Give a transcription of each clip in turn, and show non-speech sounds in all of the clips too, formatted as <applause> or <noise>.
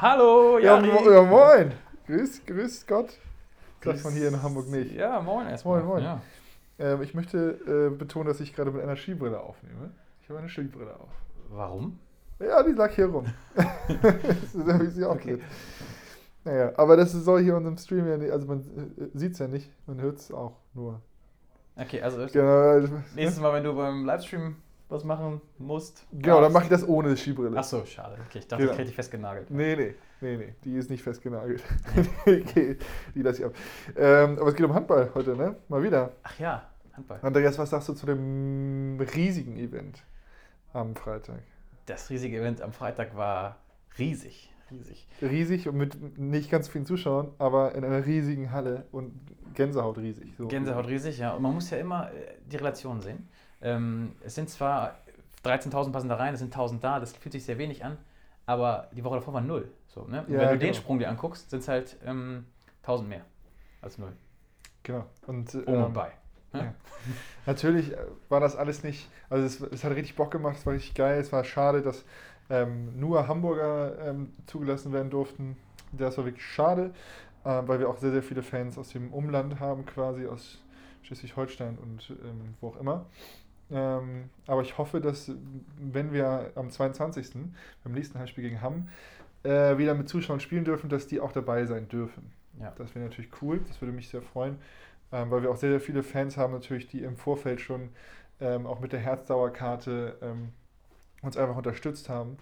Hallo, Ja, Jari. mo ja moin. Grüß, grüß Gott. Sagt man hier in Hamburg nicht. Ja, moin erstmal. Moin, moin. Ja. Ähm, ich möchte äh, betonen, dass ich gerade mit einer Skibrille aufnehme. Ich habe eine Skibrille auf. Warum? Ja, die lag hier rum. das ist ja, wie sie Okay. auftritt. Naja, aber das soll hier in unserem Stream ja nicht, also man äh, sieht es ja nicht, man hört es auch nur. Okay, also Genau, nächstes Mal, wenn du beim Livestream was machen musst. genau dann mache ich das ohne Skibrille. Ach so, schade. Okay, ich dachte, Genau. ich hätte dich festgenagelt. Nee, nee, nee, nee, die ist nicht festgenagelt. okay, <laughs> die lasse ich ab. Ähm, aber es geht um Handball heute, ne? Mal wieder. Ach ja, Handball. Andreas, was sagst du zu dem riesigen Event am Freitag? Das riesige Event am Freitag war riesig. Riesig. Riesig und mit nicht ganz vielen Zuschauern, aber in einer riesigen Halle und Gänsehaut riesig. So. Gänsehaut riesig, ja. Und man muss ja immer äh, die Relation sehen. Ähm, es sind zwar 13.000 passen da rein, es sind 1.000 da, das fühlt sich sehr wenig an, aber die Woche davor war null. So, ne? Ja, wenn du den genau. Sprung dir anguckst, sind es halt ähm, 1.000 mehr als null. Genau. Und, Um ähm, und bei. ne? ja. <laughs> Natürlich äh, war das alles nicht, also es, es hat richtig Bock gemacht, es war richtig geil, es war schade, dass ähm, nur Hamburger ähm, zugelassen werden durften. Das war wirklich schade, äh, weil wir auch sehr, sehr viele Fans aus dem Umland haben, quasi aus Schleswig-Holstein und ähm, wo auch immer. Ähm, aber ich hoffe, dass wenn wir am 22. beim nächsten Heimspiel gegen Hamm äh, wieder mit Zuschauern spielen dürfen, dass die auch dabei sein dürfen. Ja. Das wäre natürlich cool, das würde mich sehr freuen, ähm, weil wir auch sehr, sehr viele Fans haben, natürlich, die im Vorfeld schon ähm, auch mit der Herzdauerkarte ähm, uns einfach unterstützt haben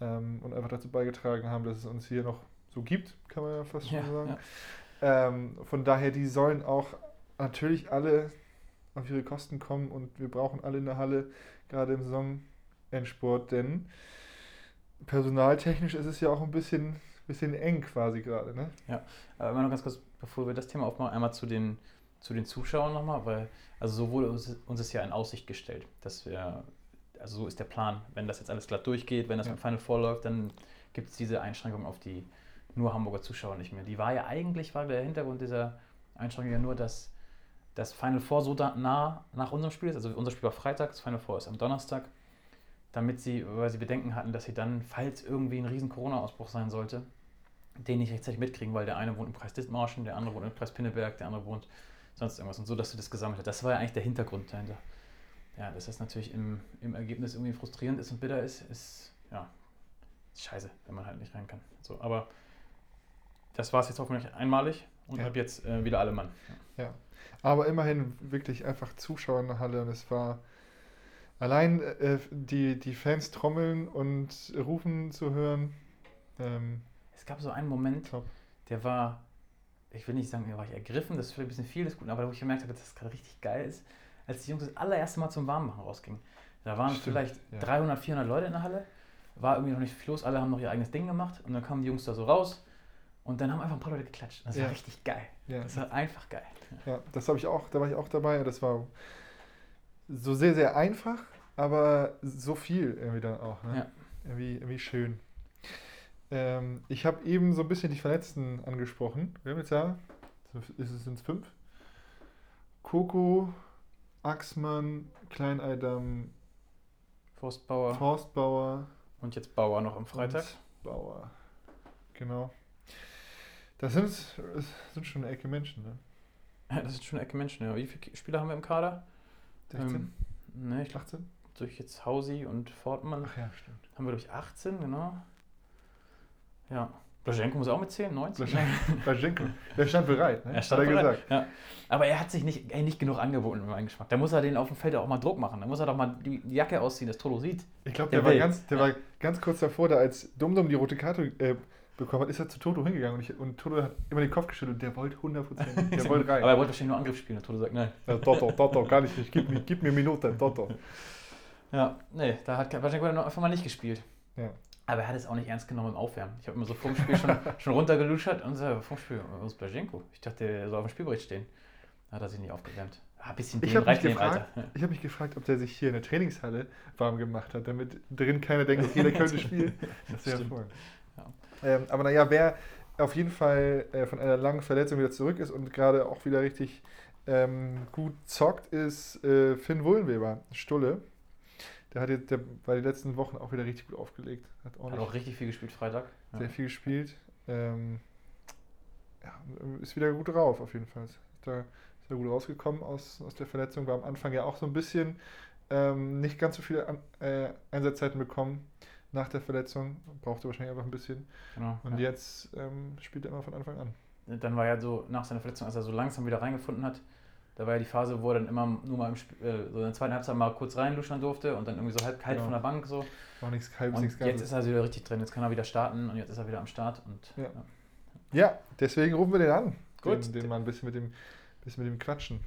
ähm, und einfach dazu beigetragen haben, dass es uns hier noch so gibt, kann man ja fast schon Ja, sagen. ja. Ähm, von daher, die sollen auch natürlich alle auf ihre Kosten kommen und wir brauchen alle eine Halle, gerade im Saisonendsport, denn personaltechnisch ist es ja auch ein bisschen, bisschen eng quasi gerade. Ne? Aber immer noch ganz kurz, bevor wir das Thema aufmachen, einmal zu den, zu den Zuschauern nochmal, weil, also so wurde uns, uns ist ja in Aussicht gestellt, dass wir, also so ist der Plan, wenn das jetzt alles glatt durchgeht, wenn das Ja. mit Final Four läuft, dann gibt es diese Einschränkung auf die nur Hamburger Zuschauer nicht mehr. Die war ja eigentlich, war der Hintergrund dieser Einschränkung ja nur, dass das Final Four so da, nah nach unserem Spiel ist, also unser Spiel war Freitag, das Final Four ist am Donnerstag, damit sie, weil sie Bedenken hatten, dass sie dann, falls irgendwie ein riesen Corona-Ausbruch sein sollte, den nicht rechtzeitig mitkriegen, weil der eine wohnt im Kreis Dithmarschen, der andere wohnt im Kreis Pinneberg, der andere wohnt sonst irgendwas und so, dass du das gesammelt hast. Das war ja eigentlich der Hintergrund dahinter. Ja, dass das natürlich im, im Ergebnis irgendwie frustrierend ist und bitter ist, ist ja ist scheiße, wenn man halt nicht rein kann. So, aber das war es jetzt hoffentlich einmalig und Ja. ab jetzt äh, wieder alle Mann. Ja. Aber immerhin wirklich einfach Zuschauer in der Halle und es war allein äh, die, die Fans trommeln und rufen zu hören. Ähm, Es gab so einen Moment, top. der war, ich will nicht sagen, da war ich ergriffen, das ist vielleicht ein bisschen viel des Guten, aber wo ich gemerkt habe, dass das gerade richtig geil ist, als die Jungs das allererste Mal zum Warmmachen rausgingen. Da waren Stimmt, vielleicht ja. 300, 400 Leute in der Halle, war irgendwie noch nicht viel los, alle haben noch ihr eigenes Ding gemacht und dann kamen die Jungs da so raus und dann haben einfach ein paar Leute geklatscht. Das Ja. war richtig geil. Ja, Das war einfach geil. ja das habe ich auch, da war ich auch dabei das war so sehr, sehr einfach, aber so viel irgendwie dann auch. Ne? Ja. Irgendwie, irgendwie schön. Ähm, ich habe eben so ein bisschen die Verletzten angesprochen. Wir haben jetzt ja, ist es sind fünf? Coco, Axmann, Kleineidam, Forstbauer Forstbauer und jetzt Bauer noch am Freitag. und Bauer. Genau. Das sind, das sind schon eine Ecke Menschen, ne? Ja, das ist schon eine Ecke Menschen. Ja. Wie viele Spieler haben wir im Kader? 16? Ähm, ne, ich glaube, 18? durch jetzt Hausi und Fortmann Ach ja, stimmt. haben wir durch 18, genau. Ja. Blaschenko muss auch mitzählen, 19. <laughs> Blaschenko, der stand bereit, ne? Er stand hat er bereit. gesagt. Ja. Aber er hat sich nicht, ey, nicht genug angeboten für meinen Geschmack. Da muss er den auf dem Feld auch mal Druck machen. Da muss er doch mal die Jacke ausziehen, dass Tolo sieht. Ich glaube, Der der, war ganz, der war ganz kurz davor, da als Dumdum die rote Karte äh, bekommen hat, ist er zu Toto hingegangen und, ich, und Toto hat immer den Kopf geschüttelt. Der wollte 100%. Der <laughs> wollte rein. Aber er wollte wahrscheinlich nur Angriff spielen. Und Tolo sagt nein. Ja, Toto, Toto, gar nicht. Gib mir, gib mir Minute, Toto. <laughs> Ja, nee, da hat Blaschenko dann einfach mal nicht gespielt. Ja. Aber er hat es auch nicht ernst genommen im Aufwärmen. Ich habe immer so vor dem Spiel schon, <laughs> schon runtergeluschert und so, vor dem Spiel, wo ist Blaschenko? Ich dachte, er soll auf dem Spielbericht stehen. Da hat er sich nicht aufgewärmt. Ah, ein bisschen Ich habe mich, gefragt, Alter. ich hab mich gefragt, ob der sich hier in der Trainingshalle warm gemacht hat, damit drin keiner denkt, okay, der könnte spielen. Das wäre Stimmt. Ja. Ähm, aber naja, wer auf jeden Fall äh, von einer langen Verletzung wieder zurück ist und gerade auch wieder richtig ähm, gut zockt, ist äh, Finn Wullenweber, Stulle. Der hat jetzt, der war die letzten Wochen auch wieder richtig gut aufgelegt. Hat auch, Hat auch richtig viel gespielt Freitag. Ja. sehr viel gespielt. Ähm, ja, ist wieder gut drauf, auf jeden Fall. Ist da ist gut rausgekommen aus, aus der Verletzung. War am Anfang ja auch so ein bisschen ähm, nicht ganz so viele An äh, Einsatzzeiten bekommen nach der Verletzung. Brauchte wahrscheinlich einfach ein bisschen. Genau, Und ja. jetzt ähm, spielt er immer von Anfang an. Dann war ja so nach seiner Verletzung, als er so langsam wieder reingefunden hat, da war ja die Phase, wo er dann immer nur mal im Sp äh, so in der zweiten Halbzeit mal kurz reinluschern durfte und dann irgendwie so halb kalt Genau. von der Bank so. War nichts halbes, nichts jetzt Ganzes. ist er also wieder richtig drin. Jetzt kann er wieder starten und jetzt ist er wieder am Start. Und Ja. ja. Ja, deswegen rufen wir den an. Gut. Den, den mal ein bisschen mit dem, bisschen mit dem quatschen.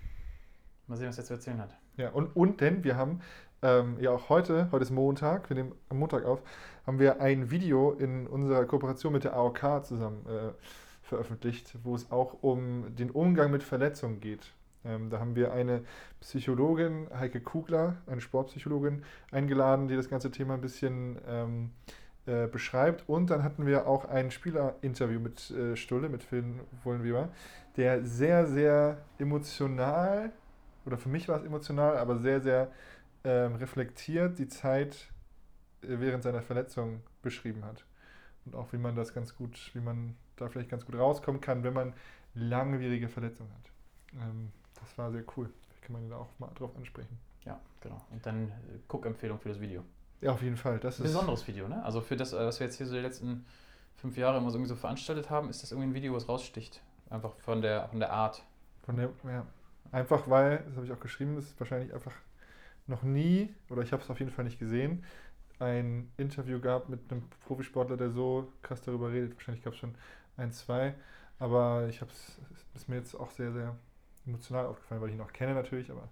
mal sehen, was er zu erzählen hat. Ja, und, und denn wir haben ähm, ja auch heute, heute ist Montag, wir nehmen am Montag auf, haben wir ein Video in unserer Kooperation mit der AOK zusammen äh, veröffentlicht, wo es auch um den Umgang mit Verletzungen geht. Ähm, da haben wir eine Psychologin, Heike Kugler, eine Sportpsychologin, eingeladen, die das ganze Thema ein bisschen ähm, äh, beschreibt. Und dann hatten wir auch ein Spielerinterview mit äh, Stulle, mit Phil Wollenweber, der sehr, sehr emotional, oder für mich war es emotional, aber sehr, sehr ähm, reflektiert die Zeit äh, während seiner Verletzung beschrieben hat. Und auch wie man das ganz gut, wie man da vielleicht ganz gut rauskommen kann, wenn man langwierige Verletzungen hat. Ähm, das war sehr cool. Vielleicht kann man ihn da auch mal drauf ansprechen. Ja, genau. Und dann äh, Guckempfehlung für das Video. Ja, auf jeden Fall. Das ist Besonderes Video, ne? Also für das, äh, was wir jetzt hier so die letzten fünf Jahre immer so irgendwie so veranstaltet haben, ist das irgendwie ein Video, was raussticht. Einfach von der, von der Art. Von der, ja. Einfach weil, das habe ich auch geschrieben, das ist wahrscheinlich einfach noch nie, oder ich habe es auf jeden Fall nicht gesehen, ein Interview gab mit einem Profisportler, der so krass darüber redet. Wahrscheinlich gab es schon ein, zwei, aber ich habe es, ist mir jetzt auch sehr, sehr emotional aufgefallen, weil ich ihn auch kenne natürlich, aber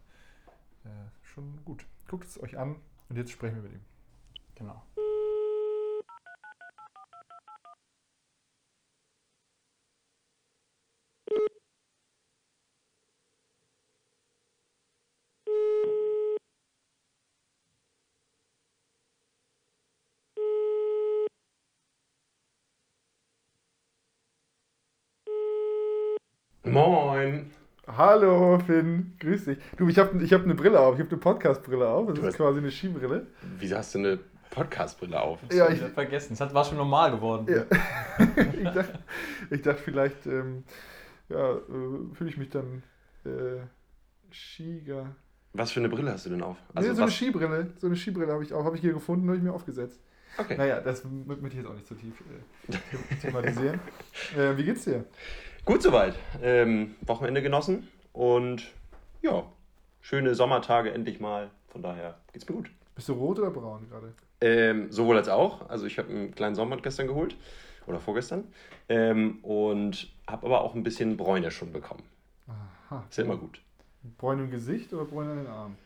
äh, schon gut. Guckt es euch an und jetzt sprechen wir mit ihm. Genau. Moin. Hallo Finn, grüß dich. Du, ich habe ich hab eine Brille auf, ich habe eine Podcast-Brille auf, das Du ist hast- quasi eine Skibrille. Wieso hast du eine Podcast-Brille auf? Ja, ich ich- hab vergessen. Es hat, war schon normal geworden. Ja. <laughs> ich, dachte, ich dachte vielleicht, ähm, ja, äh, fühle ich mich dann äh, Skiger. Was für eine Brille hast du denn auf? nee, so eine was? Skibrille. So eine Skibrille habe ich auch, habe ich hier gefunden, habe ich mir aufgesetzt. Okay. Naja, das möchte ich jetzt auch nicht zu tief äh, them- thematisieren. <laughs> äh, wie geht's dir? Gut soweit. Ähm, Wochenende genossen und ja, schöne Sommertage endlich mal. Von daher geht's mir gut. Bist du rot oder braun gerade? Ähm, sowohl als auch. Also ich habe einen kleinen Sonnenbrand gestern geholt oder vorgestern ähm, und habe aber auch ein bisschen Bräune schon bekommen. Aha. Ist ja immer gut. Bräun im Gesicht oder Bräun an den Armen?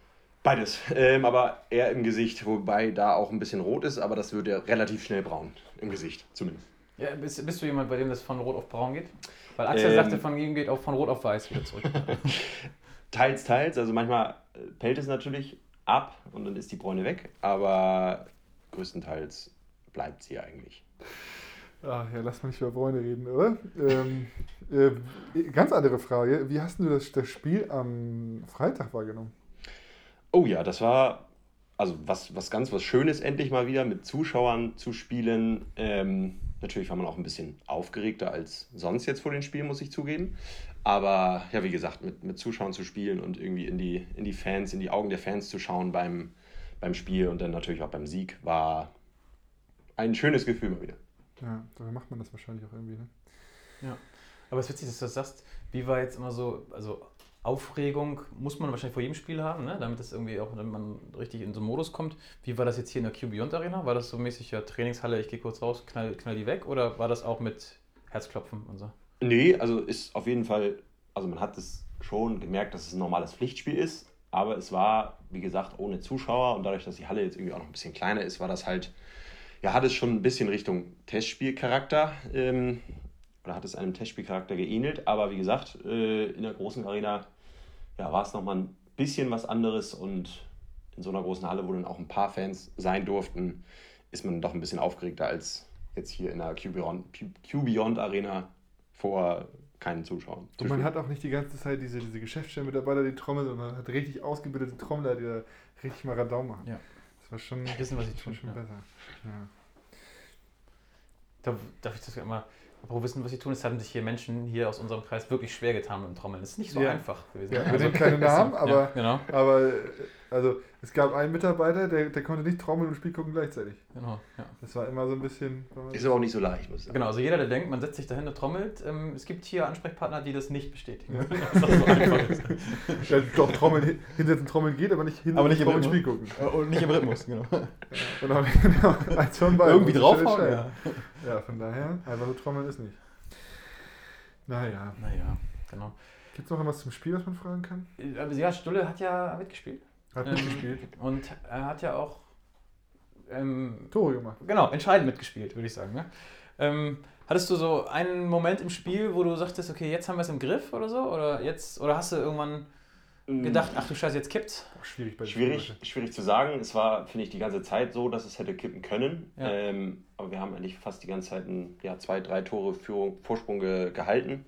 Beides, ähm, aber eher im Gesicht, wobei da auch ein bisschen rot ist, aber das wird ja relativ schnell braun. Im Gesicht zumindest. Ja, bist, bist du jemand, bei dem das von Rot auf Braun geht? Weil Axel Ähm. sagte, von ihm geht auch von Rot auf Weiß wieder zurück. <laughs> Teils, teils. Also manchmal äh, pellt es natürlich ab und dann ist die Bräune weg, aber größtenteils bleibt sie eigentlich. Ach ja, lass mal nicht über Bräune reden, oder? ähm, äh, ganz andere Frage. Wie hast du das, das Spiel am Freitag wahrgenommen? Oh ja, das war also was, was ganz was Schönes endlich mal wieder mit Zuschauern zu spielen. Ähm, natürlich war man auch ein bisschen aufgeregter als sonst jetzt vor den Spielen, muss ich zugeben. Aber ja, wie gesagt, mit, mit Zuschauern zu spielen und irgendwie in die, in die Fans, in die Augen der Fans zu schauen beim, beim Spiel und dann natürlich auch beim Sieg, war ein schönes Gefühl mal wieder. Ja, daher macht man das wahrscheinlich auch irgendwie, ne? Ja. Aber es ist witzig, dass du das sagst. Wie war jetzt immer so, also Aufregung muss man wahrscheinlich vor jedem Spiel haben, ne? damit es irgendwie auch, damit man richtig in so einen Modus kommt. Wie war das jetzt hier in der Q Beyond Arena? War das so mäßig ja Trainingshalle, ich gehe kurz raus, knall, knall die weg? Oder war das auch mit Herzklopfen und so? Nee, also ist auf jeden Fall, also man hat es schon gemerkt, dass es ein normales Pflichtspiel ist, aber es war, wie gesagt, ohne Zuschauer und dadurch, dass die Halle jetzt irgendwie auch noch ein bisschen kleiner ist, war das halt, ja, hat es schon ein bisschen Richtung Testspielcharakter ähm, oder hat es einem Testspielcharakter geähnelt, aber wie gesagt, äh, in der großen Arena ja, war es nochmal ein bisschen was anderes und in so einer großen Halle, wo dann auch ein paar Fans sein durften, ist man doch ein bisschen aufgeregter als jetzt hier in der Q-Beyond Q-Beyond Arena vor keinen Zuschauern. Und man hat auch nicht die ganze Zeit diese, diese Geschäftsstellen-Mitarbeiter, die trommeln, sondern man hat richtig ausgebildete Trommler, die da richtig mal Radau machen. Ja. Das war schon, Wissen, was sie schon, tun. schon Ja. besser. Ja. Darf, darf ich das immer, apropos wissen, was sie tun? Es haben sich hier Menschen hier aus unserem Kreis wirklich schwer getan mit dem Trommeln. Das ist nicht so Ja. einfach gewesen. Ja, Also- wir nennen keine <laughs> Namen, aber, ja, genau, aber äh, also, es gab einen Mitarbeiter, der, der konnte nicht trommeln und Spiel gucken gleichzeitig. genau, ja. Das war immer so ein bisschen. Ist aber auch nicht so leicht, muss ich sagen. Genau, also jeder, der denkt, man setzt sich dahin und trommelt, ähm, es gibt hier Ansprechpartner, die das nicht bestätigen. Ja. Dass <laughs> das so einfach ist. Ja, doch, Trommeln, hin- hinsetzen Trommeln geht, aber nicht hinsetzen Aber nicht im Rhythmus. Spiel gucken. Äh, Und nicht im Rhythmus, genau. Und auch, genau, <laughs> von beiden. Irgendwie draufhauen, ja. Ja, von daher, einfach so trommeln ist nicht. Naja. Naja, genau. Gibt es noch irgendwas zum Spiel, was man fragen kann? Aber ja, Stulle hat ja mitgespielt. Hat Ähm, mitgespielt. Und er hat ja auch, ähm, Tore gemacht. genau, entscheidend mitgespielt, würde ich sagen. Ne? Ähm, hattest du so einen Moment im Spiel, wo du sagtest, okay, jetzt haben wir es im Griff oder so? Oder jetzt, oder hast du irgendwann gedacht, ach du Scheiße, jetzt kippt's? Schwierig bei Schwierig, schwierig zu sagen. Es war, finde ich, die ganze Zeit so, dass es hätte kippen können. Ja. Ähm, aber wir haben eigentlich fast die ganze Zeit ein, ja, zwei, drei Tore Führung, Vorsprung ge, gehalten.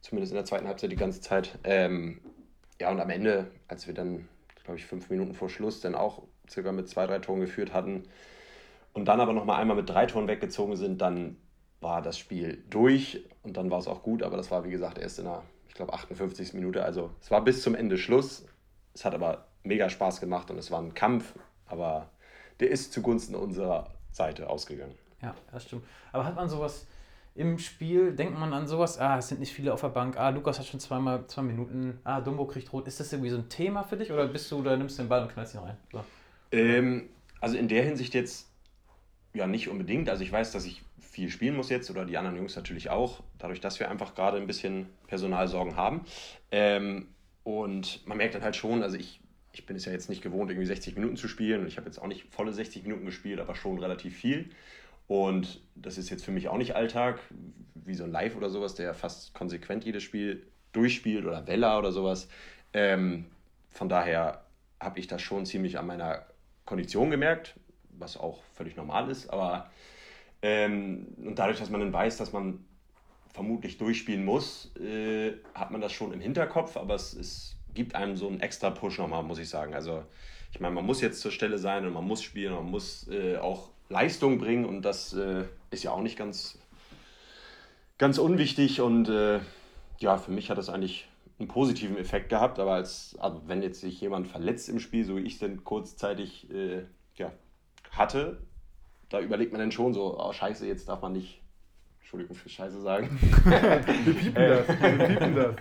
Zumindest in der zweiten Halbzeit die ganze Zeit. Ähm, ja, und am Ende, als wir dann, glaube ich, fünf Minuten vor Schluss dann auch circa mit zwei, drei Toren geführt hatten und dann aber nochmal einmal mit drei Toren weggezogen sind, dann war das Spiel durch und dann war es auch gut. Aber das war, wie gesagt, erst in der, ich glaube, 58. Minute. Also es war bis zum Ende Schluss. Es hat aber mega Spaß gemacht und es war ein Kampf, aber der ist zugunsten unserer Seite ausgegangen. Ja, das stimmt. Aber hat man sowas im Spiel, denkt man an sowas, ah, es sind nicht viele auf der Bank, ah, Lukas hat schon zweimal zwei Minuten, ah, Dumbo kriegt rot. Ist das irgendwie so ein Thema für dich oder bist du, da nimmst du den Ball und knallst ihn rein? So. Ähm, also in der Hinsicht jetzt ja nicht unbedingt. Also ich weiß, dass ich viel spielen muss jetzt oder die anderen Jungs natürlich auch, dadurch, dass wir einfach gerade ein bisschen Personalsorgen haben. Ähm, und man merkt dann halt schon, also ich, ich bin es ja jetzt nicht gewohnt, irgendwie 60 Minuten zu spielen und ich habe jetzt auch nicht volle 60 Minuten gespielt, aber schon relativ viel. Und das ist jetzt für mich auch nicht Alltag, wie so ein Live oder sowas, der fast konsequent jedes Spiel durchspielt oder Vella oder sowas. Ähm, von daher habe ich das schon ziemlich an meiner Kondition gemerkt, was auch völlig normal ist. Aber ähm, und dadurch, dass man dann weiß, dass man vermutlich durchspielen muss, äh, hat man das schon im Hinterkopf, aber es, es gibt einem so einen extra Push nochmal, muss ich sagen. Also ich meine, man muss jetzt zur Stelle sein und man muss spielen, und man muss äh, auch Leistung bringen und das äh, ist ja auch nicht ganz, ganz unwichtig und äh, ja, für mich hat das eigentlich einen positiven Effekt gehabt, aber als, also wenn jetzt sich jemand verletzt im Spiel, so wie ich es denn kurzzeitig äh, ja, hatte, da überlegt man dann schon so, oh scheiße, jetzt darf man nicht, Entschuldigung für Scheiße sagen, <laughs> Wir piepen das. Wir piepen das.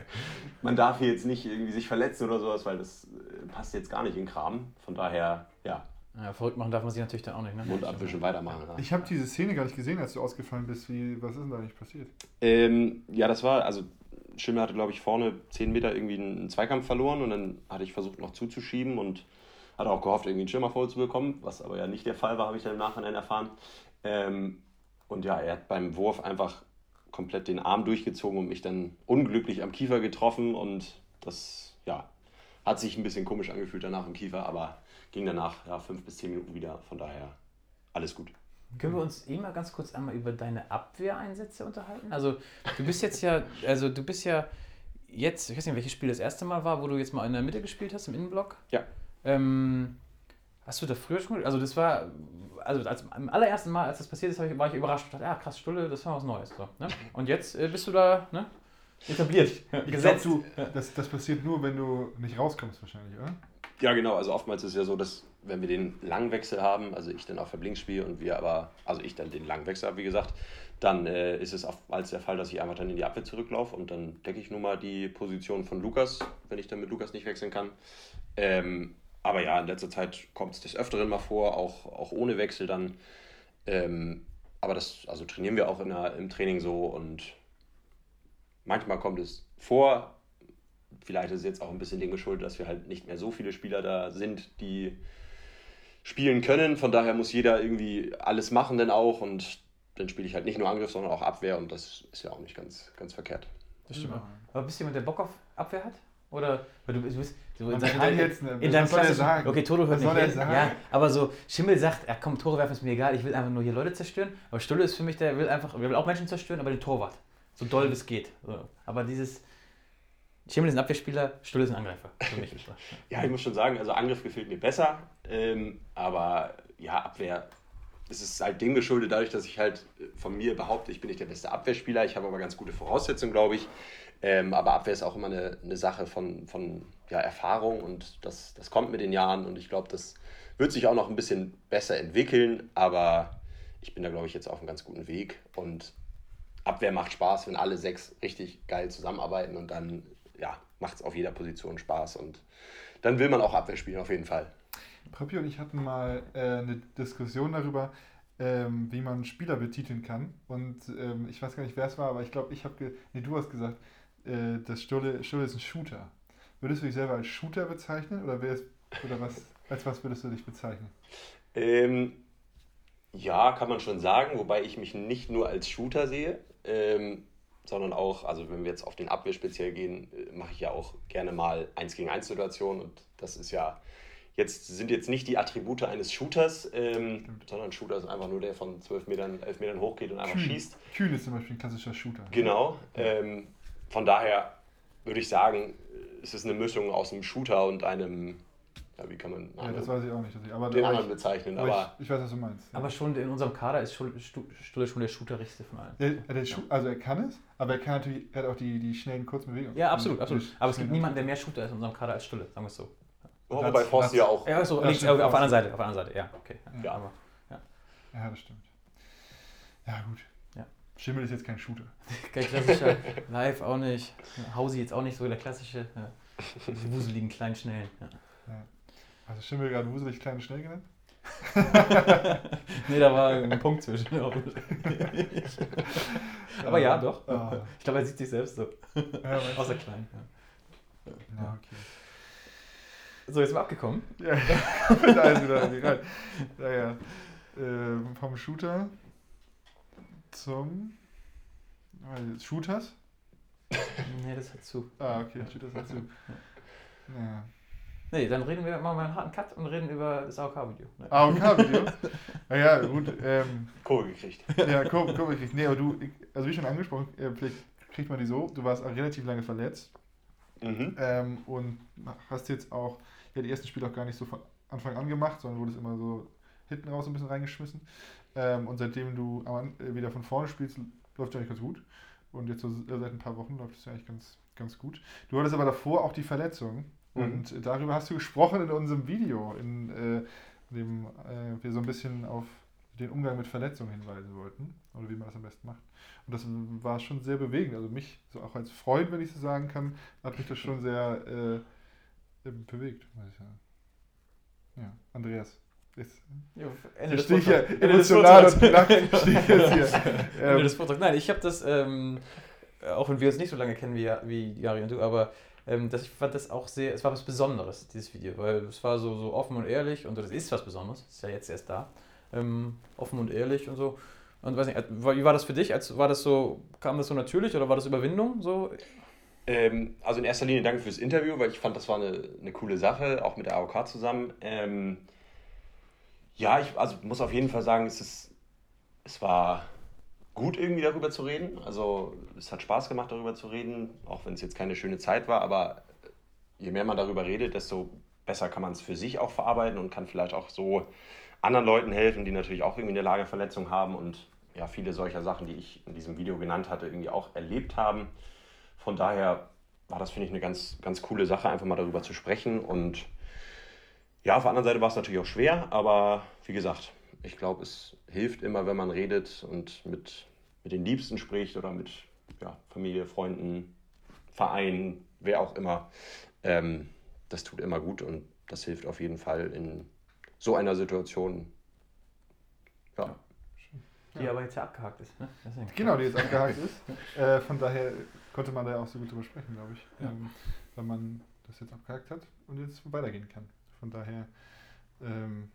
man darf hier jetzt nicht irgendwie sich verletzen oder sowas, weil das äh, passt jetzt gar nicht in Kram. Von daher, ja, Ja, verrückt machen darf man sich natürlich dann auch nicht, ne? Mund abwischen, weitermachen. Ja. Ich habe diese Szene gar nicht gesehen, als du ausgefallen bist. Wie, was ist denn da eigentlich passiert? Ähm, ja, das war, also Schimmel hatte, glaube ich, vorne 10 Meter irgendwie einen Zweikampf verloren und dann hatte ich versucht noch zuzuschieben und hatte auch gehofft, irgendwie einen Schirmer voll zu bekommen, was aber ja nicht der Fall war, habe ich dann im Nachhinein erfahren. Ähm, und ja, er hat beim Wurf einfach komplett den Arm durchgezogen und mich dann unglücklich am Kiefer getroffen und das, ja, hat sich ein bisschen komisch angefühlt danach im Kiefer, aber ging danach ja, fünf bis zehn Minuten wieder, von daher alles gut. Können wir uns eh mal ganz kurz einmal über deine Abwehreinsätze unterhalten? Also du bist jetzt ja, also du bist ja jetzt, ich weiß nicht, welches Spiel das erste Mal war, wo du jetzt mal in der Mitte gespielt hast, im Innenblock. Ja. Ähm, hast du da früher schon, also das war, also als, am allerersten Mal, als das passiert ist, ich, war ich überrascht und dachte, ja krass, Stulle, das war was Neues. So, ne? Und jetzt äh, bist du da ne? etabliert, <laughs> Ich glaub, gesetzt. du, das, das passiert nur, wenn du nicht rauskommst wahrscheinlich, oder? Ja, genau. Also oftmals ist es ja so, dass wenn wir den Langwechsel haben, also ich dann auf der Blink spiele und wir aber, also ich dann den Langwechsel habe, wie gesagt, dann äh, ist es oftmals der Fall, dass ich einfach dann in die Abwehr zurücklaufe und dann decke ich nur mal die Position von Lukas, wenn ich dann mit Lukas nicht wechseln kann. Ähm, aber ja, in letzter Zeit kommt es des Öfteren mal vor, auch, auch ohne Wechsel dann. Ähm, aber das, also trainieren wir auch in der, im Training so und manchmal kommt es vor, vielleicht ist es jetzt auch ein bisschen dem geschuldet, dass wir halt nicht mehr so viele Spieler da sind, die spielen können. Von daher muss jeder irgendwie alles machen dann auch und dann spiele ich halt nicht nur Angriff, sondern auch Abwehr und das ist ja auch nicht ganz, ganz verkehrt. Das stimmt. Ja. Aber bist du jemand, der Bock auf Abwehr hat? Oder weil du, du bist so in, kann deinem- jetzt, ne, in deinem sagen? Okay, Toto hört nicht hin. Ja, aber so Schimmel sagt, ja komm, Tore werfen ist mir egal, ich will einfach nur hier Leute zerstören. Aber Stulle ist für mich, der will einfach, der will auch Menschen zerstören, aber den Torwart. So doll wie es geht. So. Aber dieses, Schimmel ist ein Abwehrspieler, Stulle ist ein Angreifer. <laughs> Ja, ich muss schon sagen, also Angriff gefällt mir besser, ähm, aber ja, Abwehr, es ist halt dem geschuldet, dadurch, dass ich halt von mir behaupte, ich bin nicht der beste Abwehrspieler, ich habe aber ganz gute Voraussetzungen, glaube ich. Ähm, aber Abwehr ist auch immer eine, eine Sache von, von ja, Erfahrung und das, das kommt mit den Jahren und ich glaube, das wird sich auch noch ein bisschen besser entwickeln, aber ich bin da, glaube ich, jetzt auf einem ganz guten Weg und Abwehr macht Spaß, wenn alle sechs richtig geil zusammenarbeiten und dann ja, macht es auf jeder Position Spaß und dann will man auch Abwehr spielen, auf jeden Fall. Pröppi und ich hatten mal äh, eine Diskussion darüber, ähm, wie man Spieler betiteln kann. Und ähm, ich weiß gar nicht, wer es war, aber ich glaube, ich habe, nee, du hast gesagt, äh, das Stulle, Stulle ist ein Shooter. Würdest du dich selber als Shooter bezeichnen oder, wär's, oder was, als was würdest du dich bezeichnen? Ähm, ja, kann man schon sagen, wobei ich mich nicht nur als Shooter sehe, ähm, sondern auch, also wenn wir jetzt auf den Abwehr speziell gehen, äh, mache ich ja auch gerne mal 1 gegen 1 Situationen und das ist ja jetzt sind jetzt nicht die Attribute eines Shooters, ähm, sondern Shooter ist einfach nur der von 12 Metern, 11 Metern hochgeht und einfach Kühn. schießt. Kühn ist zum Beispiel ein klassischer Shooter. Genau. Ähm, von daher würde ich sagen, es ist eine Mischung aus einem Shooter und einem, ja, wie kann man Ja, das weiß ich auch nicht. ich- Aber, den anderen ich, bezeichnen. aber Aber ich, ich weiß, was du meinst. ja. Aber schon in unserem Kader ist Stulle Stulle schon der shooterischste von allen. Der, der also er kann es, aber er kann natürlich, er hat auch die, die schnellen kurzen Bewegungen. Ja, absolut, absolut. Aber es gibt niemanden, der mehr Shooter ist in unserem Kader als Stulle, sagen wir es so. oh, wobei Forst ja auch. Ja, so, Ja, stimmt, auf der anderen. Seite, auf der anderen Seite, ja, okay. Ja. Aber, Ja, das stimmt. Ja, gut. Ja. Schimmel ist jetzt kein Shooter. <laughs> kein klassischer, live auch nicht. Hausi jetzt auch nicht so der klassische, ja. die wuseligen, kleinen, schnellen. Ja. Also Schimmel gerade wuselig, klein und schnell genannt? <laughs> Nee, da war ein Punkt zwischen. <laughs> Aber ja, doch. Ah. Ich glaube, er sieht sich selbst so. Ja, du? Außer klein. Ja. ja, okay. So, jetzt sind wir abgekommen. Ja, <laughs> mit alles wieder rein. Ja, ja. Ähm, vom Shooter zum äh, Shooters? Nee, das hat zu. Ah, okay, Shooters dazu. Ja. Nee, dann reden wir, machen wir einen harten Cut und reden über das AOK-Video. <laughs> Nee. AOK-Video? Ja, ja, gut. Ähm, Kurve gekriegt. <laughs> ja, komm, ich, nee, aber du, also wie schon angesprochen, äh, vielleicht kriegt man die so, du warst auch relativ lange verletzt Mhm. ähm, und hast jetzt auch ja, die ersten Spiele auch gar nicht so von Anfang an gemacht, sondern wurdest immer so hinten raus ein bisschen reingeschmissen. Ähm, und seitdem du äh, wieder von vorne spielst, läuft es eigentlich ganz gut. Und jetzt so äh, seit ein paar Wochen läuft es ja eigentlich ganz, ganz gut. Du hattest aber davor auch die Verletzung. Mhm. Und äh, darüber hast du gesprochen in unserem Video, in äh, dem äh, wir so ein bisschen auf den Umgang mit Verletzungen hinweisen wollten. Oder wie man das am besten macht. Und das war schon sehr bewegend. Also mich, so auch als Freund, wenn ich so sagen kann, hat mich das schon sehr äh, bewegt, muss ich sagen. Ja, Andreas. Jetzt Ja, Ende des stehe ich hier. Ende des emotional und nackt stehe ich jetzt hier. <laughs> Ende Ähm, des Vortrags. Nein, ich habe das, ähm, auch wenn wir uns nicht so lange kennen wie, wie Jari und du, aber ähm, das, ich fand das auch sehr, es war was Besonderes, dieses Video, weil es war so, so offen und ehrlich und das ist was Besonderes, ist ja jetzt erst da. Ähm, offen und ehrlich und so. Und weiß nicht, äh, wie war das für dich? War das so, kam das so natürlich oder war das Überwindung? So? Ähm, also in erster Linie danke fürs Interview, weil ich fand, das war eine, eine coole Sache, auch mit der AOK zusammen. Ähm, ja, ich also muss auf jeden Fall sagen, es, ist, es war gut irgendwie darüber zu reden. Also es hat Spaß gemacht darüber zu reden, auch wenn es jetzt keine schöne Zeit war, aber je mehr man darüber redet, desto besser kann man es für sich auch verarbeiten und kann vielleicht auch so anderen Leuten helfen, die natürlich auch irgendwie eine Lagerverletzung haben und ja, viele solcher Sachen, die ich in diesem Video genannt hatte, irgendwie auch erlebt haben. Von daher war das, finde ich, eine ganz, ganz coole Sache, einfach mal darüber zu sprechen. Und ja, auf der anderen Seite war es natürlich auch schwer, aber wie gesagt, ich glaube, es hilft immer, wenn man redet und mit, mit den Liebsten spricht oder mit ja, Familie, Freunden, Vereinen, wer auch immer. Ähm, das tut immer gut und das hilft auf jeden Fall in so einer Situation. Ja, Die aber jetzt ja abgehakt ist. Ne? Genau, die jetzt abgehakt ist. <laughs> Äh, von daher konnte man da ja auch so gut drüber sprechen, glaube ich. Ja. Ähm, weil man das jetzt abgehakt hat und jetzt weitergehen kann. Von daher, ähm,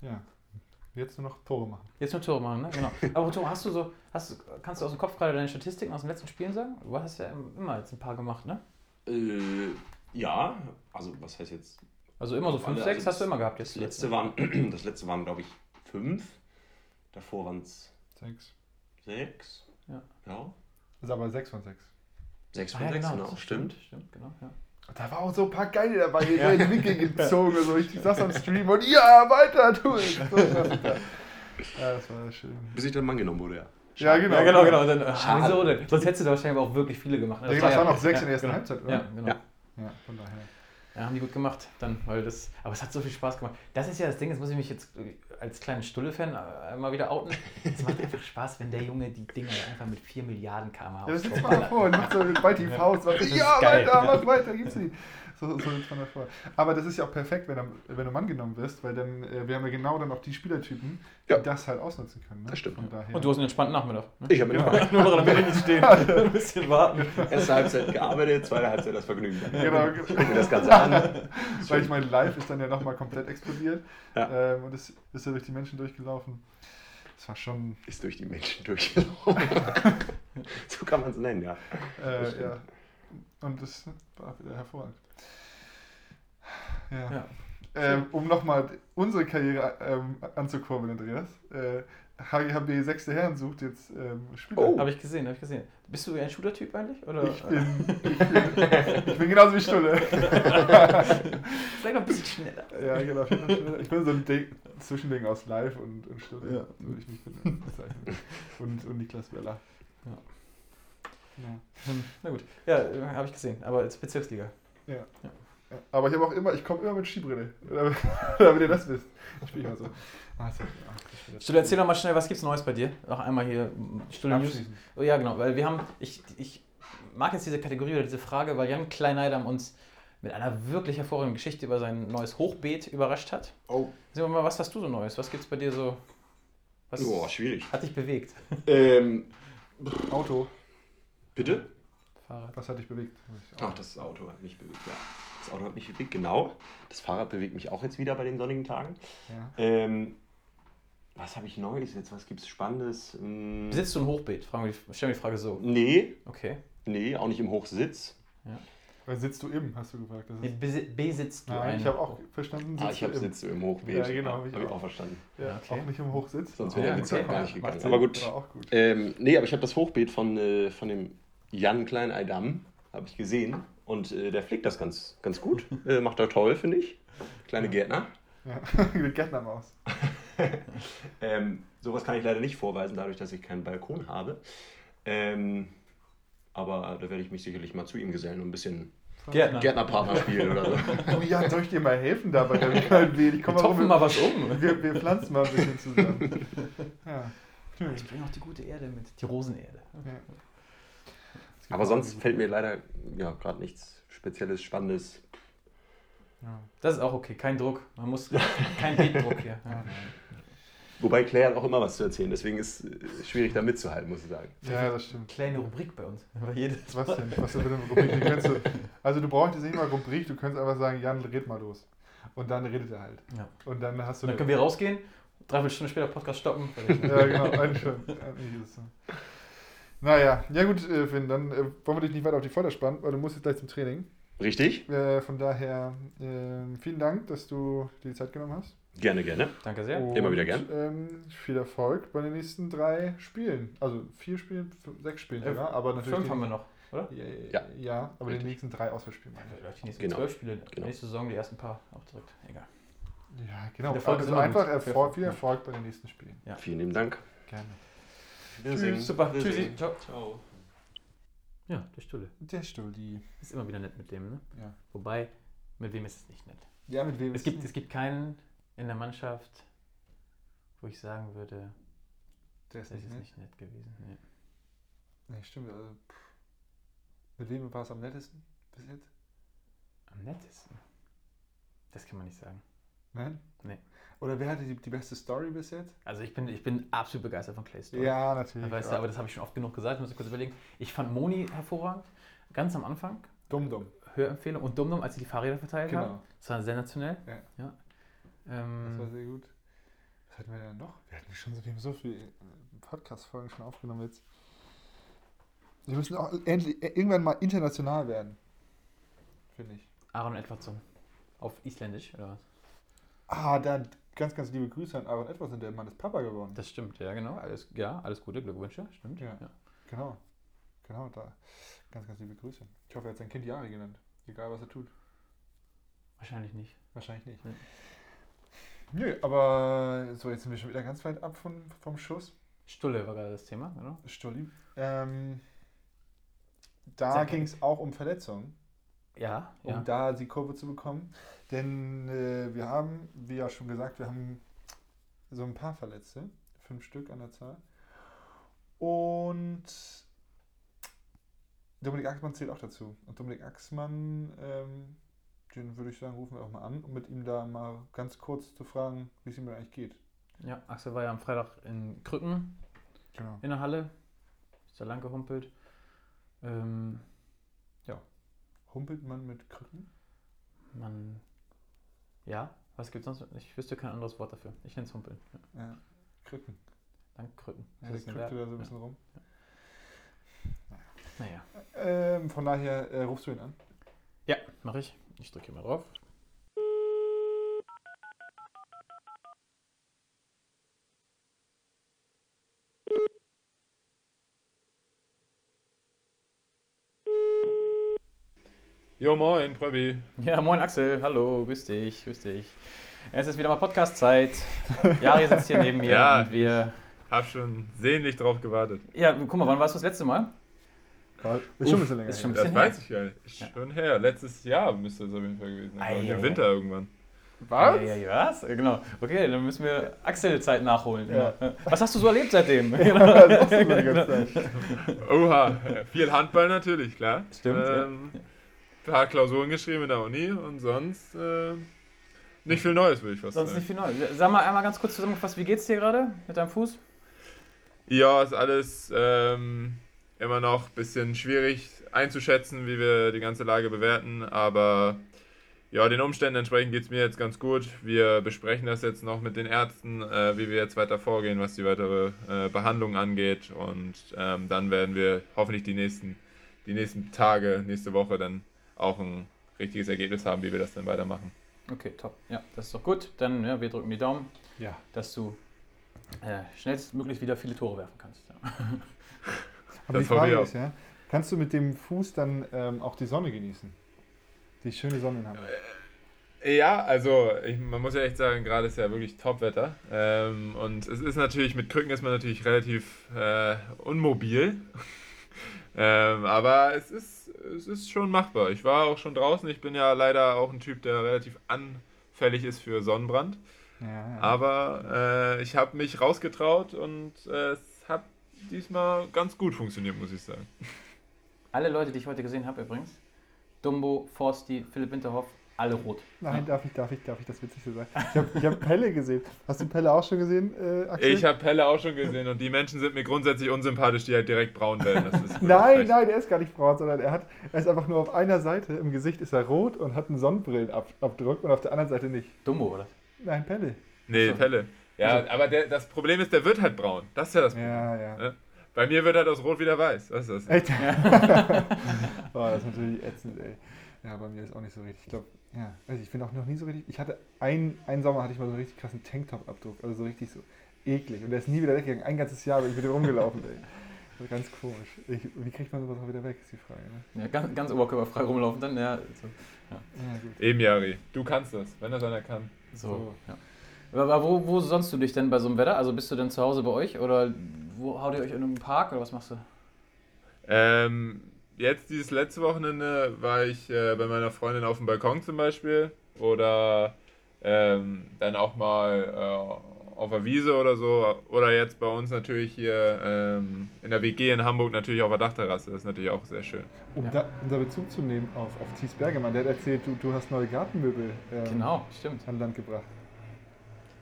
ja, jetzt nur noch Tore machen. Jetzt nur Tore machen, ne? Genau. Aber Tore, hast du so, hast, kannst du aus dem Kopf gerade deine Statistiken aus den letzten Spielen sagen? Du hast ja immer jetzt ein paar gemacht, ne? äh, ja also was heißt jetzt Also immer so Auf 5, alle, 6 also hast du immer gehabt jetzt. <clears throat> Das letzte waren, das letzte waren glaube ich, fünf. Davor waren es Sechs. sechs. Ja. ja. Das ist aber sechs von sechs. 6 Ah, von ja, 6, genau, genau, das stimmt. Stimmt, genau. Ja. Da war auch so ein paar geile dabei, die ja. in die Winkel gezogen. Also ich saß am Stream und ja, weiter, tu es. <laughs> So, das, ja, das war schön. Bis ich dann Mann genommen wurde, ja. Ja, genau. ja, genau, genau. Und dann, Schade. wieso denn? Sonst hättest du da wahrscheinlich auch wirklich viele gemacht. Ja, genau, das war waren noch sechs in der ersten genau. Halbzeit, oder? Ja, genau. Ja. Ja, von daher. Ja, haben die gut gemacht, dann, weil das. Aber es hat so viel Spaß gemacht. Das ist ja das Ding, jetzt muss ich mich jetzt äh, als kleinen Stulle-Fan äh, mal wieder outen. Es macht einfach Spaß, wenn der Junge die Dinger einfach mit 4 Milliarden km/h Ja, das sitzt aufballert. davor und macht so bald die Faust. Ja, geil. weiter, mach weiter, gibt's die. So, so sitzt man davor. Aber das ist ja auch perfekt, wenn, du- wenn du Mann genommen wirst, weil dann, äh, wir haben ja genau dann auch die Spielertypen, die Ja. das halt ausnutzen können. Ne? Das stimmt. Von daher. Und du hast einen entspannten Nachmittag. Ne? Ich habe Genau. immer Nur noch an der Mitte stehen, <laughs> ein bisschen warten. erste Halbzeit gearbeitet, zweite Halbzeit das Vergnügen. Genau, Guck mir das Ganze an. <laughs> Weil ich meine, live ist dann ja nochmal komplett explodiert. Ja. Ähm, und es ist ja durch die Menschen durchgelaufen. Das war schon, Ist durch die Menschen durchgelaufen. <laughs> so kann man es nennen, ja. Das äh, ja. Und das war wieder hervorragend. Ja. Ja. Ähm, um nochmal unsere Karriere ähm, anzukurbeln, Andreas. Äh, HGHB sechste Herren sucht jetzt ähm, Spieler. Oh. Habe ich gesehen, habe ich gesehen. Bist du ein Shooter-Typ eigentlich? Oder? Ich bin, <laughs> ich, bin, ich bin genauso wie Stulle. <laughs> Vielleicht noch ein bisschen schneller. ja, genau. Ich bin so ein Ding, Zwischending aus Live und, und Stulle. Ja. So würde ich mich bezeichnen. Und, und Niklas Weller. Ja. Ja. Hm, Na gut. Ja, habe ich gesehen. Aber als Bezirksliga. Ja. Ja. Aber ich habe auch immer, ich komme immer mit Skibrille. Damit <laughs> damit ihr das wisst. Ich spiele immer so. Ah, so, ja, erzähl doch mal schnell, was gibt's Neues bei dir? Noch einmal hier Stulle News. Oh, ja, genau, weil wir haben, ich, ich mag jetzt diese Kategorie oder diese Frage, weil Jan Kleineidam uns mit einer wirklich hervorragenden Geschichte über sein neues Hochbeet überrascht hat. Oh. Sehen wir mal, was hast du so Neues? Was gibt's bei dir so? Was Boah, schwierig. hat dich bewegt? Ähm, Auto. bitte? Fahrrad. Was hat dich bewegt? Ach, das Auto hat mich bewegt, ja. Das Auto hat mich bewegt, genau. Das Fahrrad bewegt mich auch jetzt wieder bei den sonnigen Tagen. Ja. Ähm, was habe ich Neues jetzt? Was gibt es Spannendes? Hm, Besitzt du ein Hochbeet? Die, stellen wir die Frage so. nee, Okay. nee, auch nicht im Hochsitz. Weil sitzt du im, hast du gefragt. Das ist, besi- besitzt du nein, ein ich habe auch verstanden, Ah, sitzt ich habe du im. Hochbeet. Ja, genau, hab Habe ich ich, auch. auch verstanden. Ja, Okay. Auch nicht im Hochsitz. Sonst wäre wäre der Witz auch auch gar nicht gegangen. Aber gut. War auch gut. Ähm, nee, aber ich habe das Hochbeet von, äh, von dem Jan Klein-Eidam, habe ich gesehen. Und äh, der pflegt das ganz, ganz gut. Äh, macht er toll, finde ich. Kleine Gärtner. Ja. <laughs> Die Gärtnermaus. <laughs> Ähm, sowas kann ich leider nicht vorweisen, dadurch, dass ich keinen Balkon habe. Ähm, aber da werde ich mich sicherlich mal zu ihm gesellen und ein bisschen Gärtner. Gärtnerpartner spielen oder so. <laughs> Du Jan, soll ich dir mal helfen dabei? Ich kleinen Beet? Ich Wir komm mal topfen rum. mal was um. Wir, wir pflanzen mal ein bisschen zusammen. Ja. Ich bringe auch die gute Erde mit. Die Rosenerde. Ja. Aber sonst fällt mir leider ja, gerade nichts Spezielles, Spannendes. Ja. Das ist auch okay. Kein Druck. Man muss kein Beetdruck hier. <laughs> Ja. Wobei Claire hat auch immer was zu erzählen, deswegen ist es schwierig da mitzuhalten, muss ich sagen. ja, das stimmt. Kleine Rubrik bei uns. <laughs> Jedes Was denn? Was denn für eine Rubrik? Du, also du brauchst jetzt nicht mal Rubrik, du könntest einfach sagen, Jan, red mal los. Und dann redet er halt. Ja. Und dann hast du Dann können wir rausgehen, dreiviertel Stunde später Podcast stoppen. Ja, genau, eigentlich schon. Eigentlich ist es so. Naja, ja gut, äh, Finn, dann äh, wollen wir dich nicht weiter auf die Folter spannen, weil du musst jetzt gleich zum Training. Richtig? Äh, von daher äh, vielen Dank, dass du dir die Zeit genommen hast. Gerne, gerne. Danke sehr. Und, Immer wieder gern. Ähm, viel Erfolg bei den nächsten drei Spielen. Also vier Spielen, fünf, sechs Spielen Äh, sogar, aber natürlich. Fünf haben wir noch, oder? Ja, ja, aber Richtig. die nächsten drei Auswahlspiele. meine ich. Vielleicht die nächsten Genau. zwölf Spiele. Genau. Nächste Saison die ersten paar auch direkt. Egal. Ja, genau. Viel Erfolg ist also einfach. Erfolg, viel Erfolg bei den nächsten Spielen. Ja. Vielen lieben Dank. Gerne. Wiedersehen. Super. Wiedersehen. Tschüssi. Ciao. Ciao. Ja, der Stulle. Der Stulli. Ist immer wieder nett mit dem, ne? Ja. Wobei, mit wem ist es nicht nett? Ja, mit wem Es ist gibt, es gibt keinen in der Mannschaft, wo ich sagen würde, Der ist das nicht, ist nett. nicht nett gewesen. Nee. Nee, stimmt. Also, pff. mit wem war es am nettesten bis jetzt? Am nettesten. Das kann man nicht sagen. Nein? Nee. Oder wer hatte die, die beste Story bis jetzt? Also ich bin, ich bin absolut begeistert von Clay Story. Ja, natürlich. Weißt du, aber das habe ich schon oft genug gesagt, muss ich kurz überlegen. Ich fand Moni hervorragend, ganz am Anfang. dumm, dumm. Hörempfehlung und Dumdum, als sie die Fahrräder verteilt haben. Genau. Das war sensationell. Ja. Ja. Das war Ähm, sehr gut. Was hatten wir denn noch? Wir hatten schon so, haben so viele Podcast-Folgen schon aufgenommen jetzt. Wir müssen auch endlich, äh, irgendwann mal international werden. Finde ich. Aaron Edwardson. Auf Isländisch, oder was? Ah, dann ganz, ganz liebe Grüße an Aaron Edwardson, der Mann ist Papa geworden. Das stimmt, ja, genau. Alles, ja, alles Gute, Glückwünsche, stimmt. Ja. Ja. Genau. genau, da ganz, ganz liebe Grüße. Ich hoffe, er hat sein Kind Jari genannt. Egal, was er tut. Wahrscheinlich nicht. Wahrscheinlich nicht. Nee. Nö, aber so, jetzt sind wir schon wieder ganz weit ab von, vom Schuss. Stulle war gerade das Thema, genau. Stolli. Ähm, da ging es auch um Verletzungen, Ja, um ja. da die Kurve zu bekommen. Denn äh, wir haben, wie ja schon gesagt, wir haben so ein paar Verletzte, fünf Stück an der Zahl. Und Dominik Axmann zählt auch dazu. Und Dominik Axmann, ähm, den würde ich sagen, rufen wir auch mal an, um mit ihm da mal ganz kurz zu fragen, wie es ihm eigentlich geht. ja. Axel war ja am Freitag in Krücken Genau. in der Halle. Ist da lang gehumpelt. Ähm, Humpelt man mit Krücken? man. Ja, was gibt's sonst? Ich wüsste kein anderes Wort dafür. Ich nenne es Humpeln. Ja. Ja, Krücken. Dann Krücken. Ja, Das der krückte da so ein bisschen rum. Naja. Ähm, von daher äh, rufst du ihn an. Ja, mache ich. Ich drücke hier mal drauf. Jo, moin, Pröbi. Ja, moin Axel, hallo, grüß dich, grüß dich. Es ist wieder mal Podcast-Zeit. <laughs> Jari sitzt hier neben mir Ja. und wir. Hab schon sehnlich drauf gewartet. Ja, guck mal, wann warst du das letzte Mal? Ist schon ein bisschen länger. ist schon- her. Das bisschen weiß ich gar nicht. Ist Schon her. Letztes Jahr müsste es auf jeden Fall gewesen sein. Im. Winter irgendwann. Was? Ja, ja, was? Genau. Okay, dann müssen wir Axel-Zeit nachholen. Ja. Genau. Was hast du so erlebt seitdem? <laughs> Zeit? Oha, viel Handball natürlich, klar. Stimmt, ja. Paar Klausuren geschrieben in der Uni und sonst äh, nicht viel Neues, würde ich fast Sonst sagen. nicht viel neu. Sag mal einmal ganz kurz zusammengefasst, wie geht's dir gerade mit deinem Fuß? Ja, ist alles ähm, immer noch ein bisschen schwierig einzuschätzen, wie wir die ganze Lage bewerten, aber ja, den Umständen entsprechend geht es mir jetzt ganz gut. Wir besprechen das jetzt noch mit den Ärzten, äh, wie wir jetzt weiter vorgehen, was die weitere äh, Behandlung angeht und ähm, dann werden wir hoffentlich die nächsten, die nächsten Tage, nächste Woche dann auch ein richtiges Ergebnis haben, wie wir das dann weitermachen. Okay, top. Ja, das ist doch gut. Dann, ja, wir drücken die Daumen, Ja. dass du äh, schnellstmöglich wieder viele Tore werfen kannst. Ja. <laughs> Aber die Das ich Frage auch. ist ja, kannst du mit dem Fuß dann ähm, auch die Sonne genießen? Die schöne Sonne in Hamburg. Ja, also ich, man muss ja echt sagen, gerade ist ja wirklich Topwetter. Ähm, und es ist natürlich, mit Krücken ist man natürlich relativ äh, unmobil. Ähm, aber es ist, es ist schon machbar. Ich war auch schon draußen. Ich bin ja leider auch ein Typ, der relativ anfällig ist für Sonnenbrand. Ja. Aber äh, ich habe mich rausgetraut und äh, es hat diesmal ganz gut funktioniert, muss ich sagen. Alle Leute, die ich heute gesehen habe übrigens, Dumbo, Forsti, Philipp Winterhoff, alle rot. Nein, darf ich, darf ich, darf ich das witzig so sagen? Ich habe ich hab Pelle gesehen. Hast du Pelle auch schon gesehen, äh, Axel? Ich habe Pelle auch schon gesehen und die Menschen sind mir grundsätzlich unsympathisch, die halt direkt braun werden. Das Nein, frech. nein, der ist gar nicht braun, sondern er, hat, er ist einfach nur auf einer Seite, im Gesicht ist er rot und hat einen Sonnenbrillenabdruck und auf der anderen Seite nicht. Dumbo, oder? Nein, Pelle. Nee, Ach so. Pelle. Ja, Also- aber der, das Problem ist, der wird halt braun. Das ist ja das Problem. Ja, ja. Ja. Bei mir wird halt aus Rot wieder weiß. Was ist das? Echt? <laughs> <laughs> oh, das ist natürlich ätzend, ey. Ja, bei mir ist auch nicht so richtig. Ich glaube, ja, also ich bin auch noch nie so richtig. Ich hatte ein, einen Sommer hatte ich mal so einen richtig krassen Tanktop-Abdruck. Also so richtig so eklig. Und der ist nie wieder weggegangen. Ein ganzes Jahr bin ich mit dem rumgelaufen, ey. Das ist ganz komisch. Ich, wie kriegt man sowas auch wieder weg, ist die Frage. Ne? Ja, ganz, ganz oberkörperfrei rumlaufen dann, ja. So. Ja, gut. Eben, Jari. Du kannst das, wenn das einer kann. so. So. Ja. Aber wo, wo sonst du dich denn bei so einem Wetter? Also bist du denn zu Hause bei euch oder wo haut ihr euch in einem Park oder was machst du? Ähm, jetzt dieses letzte Wochenende war ich äh, bei meiner Freundin auf dem Balkon zum Beispiel. Oder ähm, dann auch mal äh, auf der Wiese oder so. Oder jetzt bei uns natürlich hier ähm, in der WG in Hamburg natürlich auf der Dachterrasse. Das ist natürlich auch sehr schön. Um, Ja. da, um da Bezug zu nehmen auf, auf Thies Bergemann, der hat erzählt, du, du hast neue Gartenmöbel ähm, Genau, stimmt. an Land gebracht.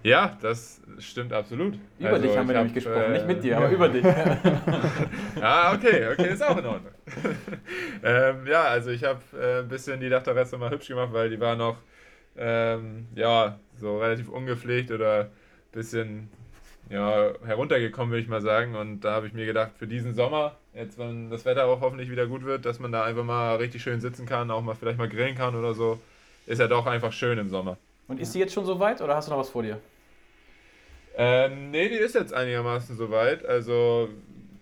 Ja, das stimmt absolut. Über Also, dich haben wir ich nämlich hab, gesprochen, äh, nicht mit dir, aber über dich. Ja, <laughs> okay, okay, ist auch in Ordnung. <laughs> ähm, ja, also ich habe äh, ein bisschen die Dachterrasse mal hübsch gemacht, weil die war noch ähm, ja, so relativ ungepflegt oder ein bisschen ja, heruntergekommen, würde ich mal sagen. Und da habe ich mir gedacht, für diesen Sommer, jetzt wenn das Wetter auch hoffentlich wieder gut wird, dass man da einfach mal richtig schön sitzen kann, auch mal vielleicht mal grillen kann oder so, ist ja doch einfach schön im Sommer. Und ist sie jetzt schon so weit oder hast du noch was vor dir? Ähm, nee, die ist jetzt einigermaßen soweit. Also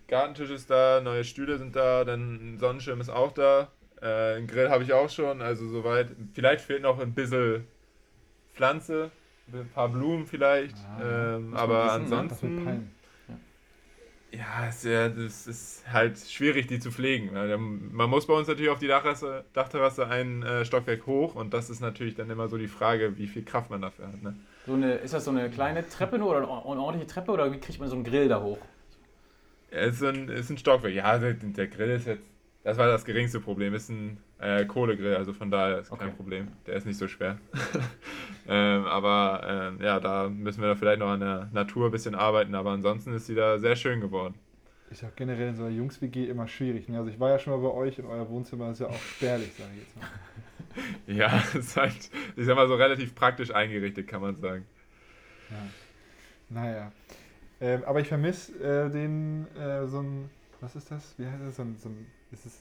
Gartentisch ist da, neue Stühle sind da, dann ein Sonnenschirm ist auch da. Äh, einen Grill habe ich auch schon, also soweit. Vielleicht fehlt noch ein bisschen Pflanze, ein paar Blumen vielleicht. Ah, ähm, aber wissen, ne? Ansonsten. Palmen. Ja, es, ja, das ist halt schwierig, die zu pflegen. weil Man muss bei uns natürlich auf die Dachterrasse, Dachterrasse ein äh, Stockwerk hoch und das ist natürlich dann immer so die Frage, wie viel Kraft man dafür hat. Ne? So eine, ist das so eine kleine Treppe nur oder eine or- eine ordentliche Treppe oder wie kriegt man so einen Grill da hoch? Es ist ein, ist ein Stockwerk. Ja, der, der Grill ist jetzt, das war das geringste Problem. Ist ein äh, Kohlegrill, also von daher ist Okay. kein Problem. Der ist nicht so schwer. <laughs> ähm, aber ähm, ja, da müssen wir da vielleicht noch an der Natur ein bisschen arbeiten, aber ansonsten ist sie da sehr schön geworden. Ist ja generell in so einer Jungs-WG immer schwierig. Ne? Also ich war ja schon mal bei euch und euer Wohnzimmer ist ja auch spärlich, sage ich jetzt mal. <laughs> Ja, es ist halt, ich sag mal so relativ praktisch eingerichtet, kann man sagen. Ja. Naja. Ähm, aber ich vermisse äh, den, äh, so ein, was ist das? Wie heißt das? So ein, so ein ist es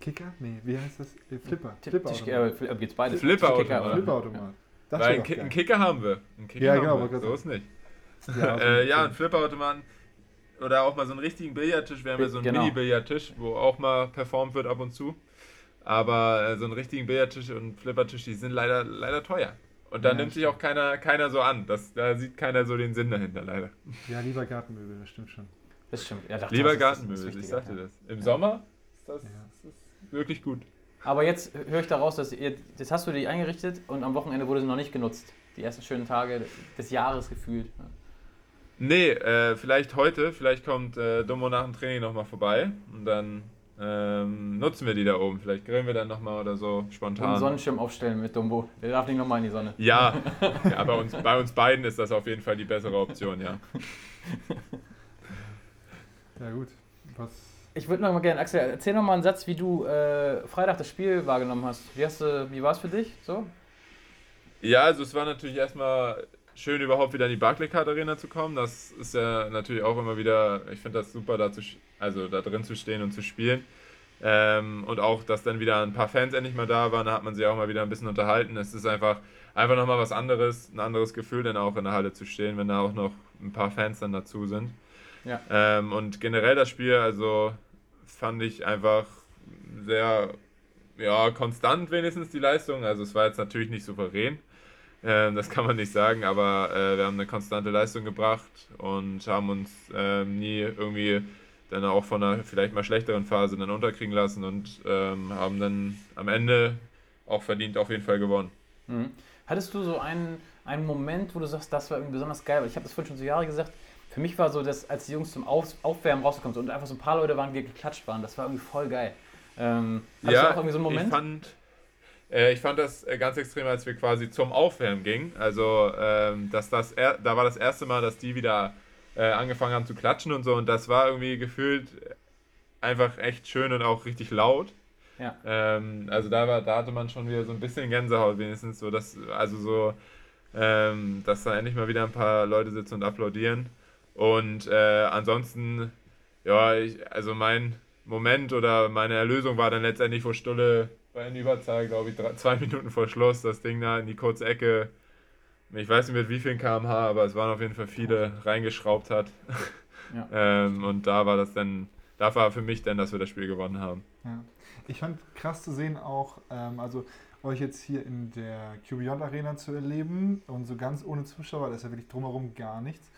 Kicker? Nee, wie heißt das? Äh, Flipper. Tisch, Flipperautomat. äh, geht's beides? Flipperautomat. Das Weil wär einen, Kicker haben wir. Einen Kicker Ja, haben genau, wir. wollte So ist nicht. Ja, <laughs> so äh, ja, ein- ein Flipperautomaten oder auch mal so einen richtigen Billardtisch. Wir haben ja so einen Genau. Mini-Billardtisch, wo auch mal performt wird ab und zu. Aber äh, so einen richtigen Billardtisch und Flippertisch, die sind leider, leider teuer. Und da Ja, nimmt sich auch keiner, keiner so an. Das, da sieht keiner so den Sinn dahinter, leider. ja, lieber Gartenmöbel, das stimmt schon. Das stimmt. Ja, dachte, Lieber das ist- das Gartenmöbel, ist ich sagte ja. das. Im Sommer ist das, Ja. das ist wirklich gut. Aber jetzt höre ich daraus, dass ihr, jetzt hast du die eingerichtet und am Wochenende wurde sie noch nicht genutzt. Die ersten schönen Tage des Jahres gefühlt. Nee, äh, vielleicht heute, vielleicht kommt äh, Dummo nach dem Training nochmal vorbei und dann ähm, nutzen wir die da oben. Vielleicht grillen wir dann nochmal oder so Und einen spontan. Sonnenschirm aufstellen mit Dumbo. Der darf nicht nochmal in die Sonne. Ja, <laughs> ja bei, uns, bei uns beiden ist das auf jeden Fall die bessere Option, ja. <laughs> Ja, gut. Was? Ich würde noch mal gerne, Axel, erzähl noch mal einen Satz, wie du äh, Freitag das Spiel wahrgenommen hast. Wie, hast du, wie war es für dich? So? Ja, also es war natürlich erstmal schön, überhaupt wieder in die Barclaycard Arena zu kommen. Das ist ja natürlich auch immer wieder, ich finde das super, da, zu, also da drin zu stehen und zu spielen. Ähm, und auch, dass dann wieder ein paar Fans endlich mal da waren, da hat man sich auch mal wieder ein bisschen unterhalten. Es ist einfach, einfach nochmal was anderes, ein anderes Gefühl, dann auch in der Halle zu stehen, wenn da auch noch ein paar Fans dann dazu sind. Ja. Ähm, und generell das Spiel, also fand ich einfach sehr ja, konstant wenigstens die Leistung. Also es war jetzt natürlich nicht souverän, ähm, das kann man nicht sagen, aber äh, wir haben eine konstante Leistung gebracht und haben uns ähm, nie irgendwie dann auch von einer vielleicht mal schlechteren Phase dann unterkriegen lassen und ähm, haben dann am Ende auch verdient auf jeden Fall gewonnen. Mhm. Hattest du so einen, einen Moment, wo du sagst, das war irgendwie besonders geil? Weil ich habe das vorhin schon so Jahre gesagt. Für mich war so, dass als die Jungs zum Auf Aufwärmen rausgekommen sind und einfach so ein paar Leute waren, die geklatscht waren, das war irgendwie voll geil. Ähm, hattest du auch irgendwie so einen Moment? Ich fand, ich fand das äh, ganz extrem, als wir quasi zum Aufwärmen gingen. Also, ähm, dass das er, da war das erste Mal, dass die wieder äh, angefangen haben zu klatschen und so. Und das war irgendwie gefühlt einfach echt schön und auch richtig laut. Ja. Ähm, also da war, da hatte man schon wieder so ein bisschen Gänsehaut wenigstens, so dass, also so, ähm, dass da endlich mal wieder ein paar Leute sitzen und applaudieren. Und äh, ansonsten, ja, ich, also mein Moment oder meine Erlösung war dann letztendlich, wo Stulle bei einer Überzahl, glaube ich, drei, zwei Minuten vor Schluss das Ding da in die kurze Ecke, ich weiß nicht mit wie vielen kmh, aber es waren auf jeden Fall viele, reingeschraubt hat. Ja. <laughs> ähm, und da war das dann, da war für mich dann, dass wir das Spiel gewonnen haben. Ja. Ich fand krass zu sehen auch, ähm, also euch jetzt hier in der QBeyond Arena zu erleben und so ganz ohne Zuschauer, da ist ja wirklich drumherum gar nichts.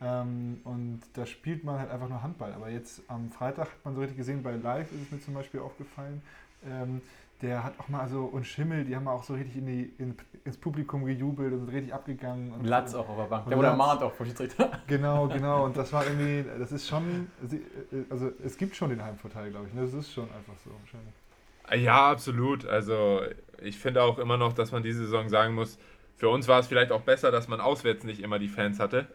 Ähm, und da spielt man halt einfach nur Handball. Aber jetzt am Freitag hat man so richtig gesehen, bei Live ist es mir zum Beispiel aufgefallen, ähm, der hat auch mal so, und Schimmel, die haben auch so richtig in die, in, ins Publikum gejubelt und sind richtig abgegangen. Und Latz auch auf der Bank. Der wurde ermahnt auch vom Schiedsrichter. <laughs> Genau, genau. Und das war irgendwie, das ist schon, also es gibt schon den Heimvorteil, glaube ich. ne? Das ist schon einfach so. wahrscheinlich. Ja, absolut. Also ich finde auch immer noch, dass man diese Saison sagen muss, für uns war es vielleicht auch besser, dass man auswärts nicht immer die Fans hatte.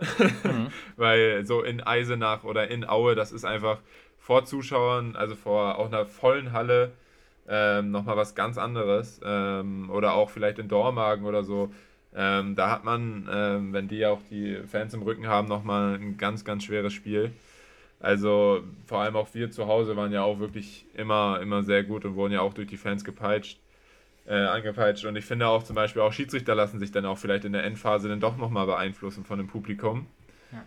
Mhm. <laughs> Weil so in Eisenach oder in Aue, das ist einfach vor Zuschauern, also vor auch einer vollen Halle, ähm, nochmal was ganz anderes. Ähm, oder auch vielleicht in Dormagen oder so. Ähm, da hat man, ähm, wenn die auch die Fans im Rücken haben, nochmal ein ganz, ganz schweres Spiel. Also vor allem auch wir zu Hause waren ja auch wirklich immer, immer sehr gut und wurden ja auch durch die Fans gepeitscht, äh, angepeitscht. Und ich finde auch zum Beispiel auch Schiedsrichter lassen sich dann auch vielleicht in der Endphase dann doch nochmal beeinflussen von dem Publikum.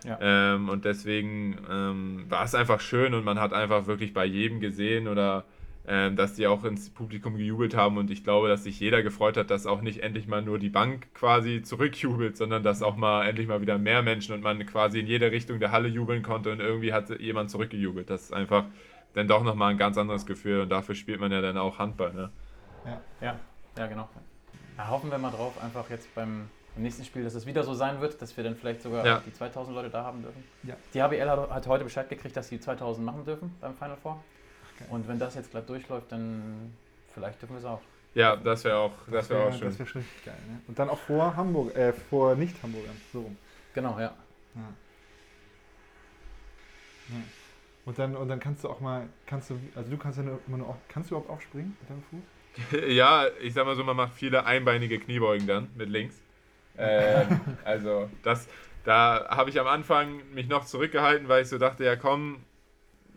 Ja. Ähm, und deswegen ähm, war es einfach schön und man hat einfach wirklich bei jedem gesehen oder dass die auch ins Publikum gejubelt haben und ich glaube, dass sich jeder gefreut hat, dass auch nicht endlich mal nur die Bank quasi zurückjubelt, sondern dass auch mal endlich mal wieder mehr Menschen und man quasi in jede Richtung der Halle jubeln konnte und irgendwie hat jemand zurückgejubelt. Das ist einfach dann doch nochmal ein ganz anderes Gefühl und dafür spielt man ja dann auch Handball. Ne? Ja, ja, genau. Da hoffen wir mal drauf, einfach jetzt beim, beim nächsten Spiel, dass es wieder so sein wird, dass wir dann vielleicht sogar Ja. die 2000 Leute da haben dürfen. Ja. Die HBL hat, hat heute Bescheid gekriegt, dass sie 2000 machen dürfen beim Final Four. Und wenn das jetzt glatt durchläuft, dann vielleicht dürfen wir es auch. Ja, das wäre auch, das wär auch schön. Das wäre schon richtig geil. Ne? Und dann auch vor Hamburg, äh, vor Nicht-Hamburgern. So rum. Genau, ja. Ja. Ja. Und dann, und dann kannst du auch mal, kannst du, also du kannst ja nur, immer nur kannst du überhaupt aufspringen mit deinem Fuß? <laughs> Ja, ich sag mal so, man macht viele einbeinige Kniebeugen dann mit links. Ähm, <laughs> also das, da habe ich am Anfang mich noch zurückgehalten, weil ich so dachte, ja komm,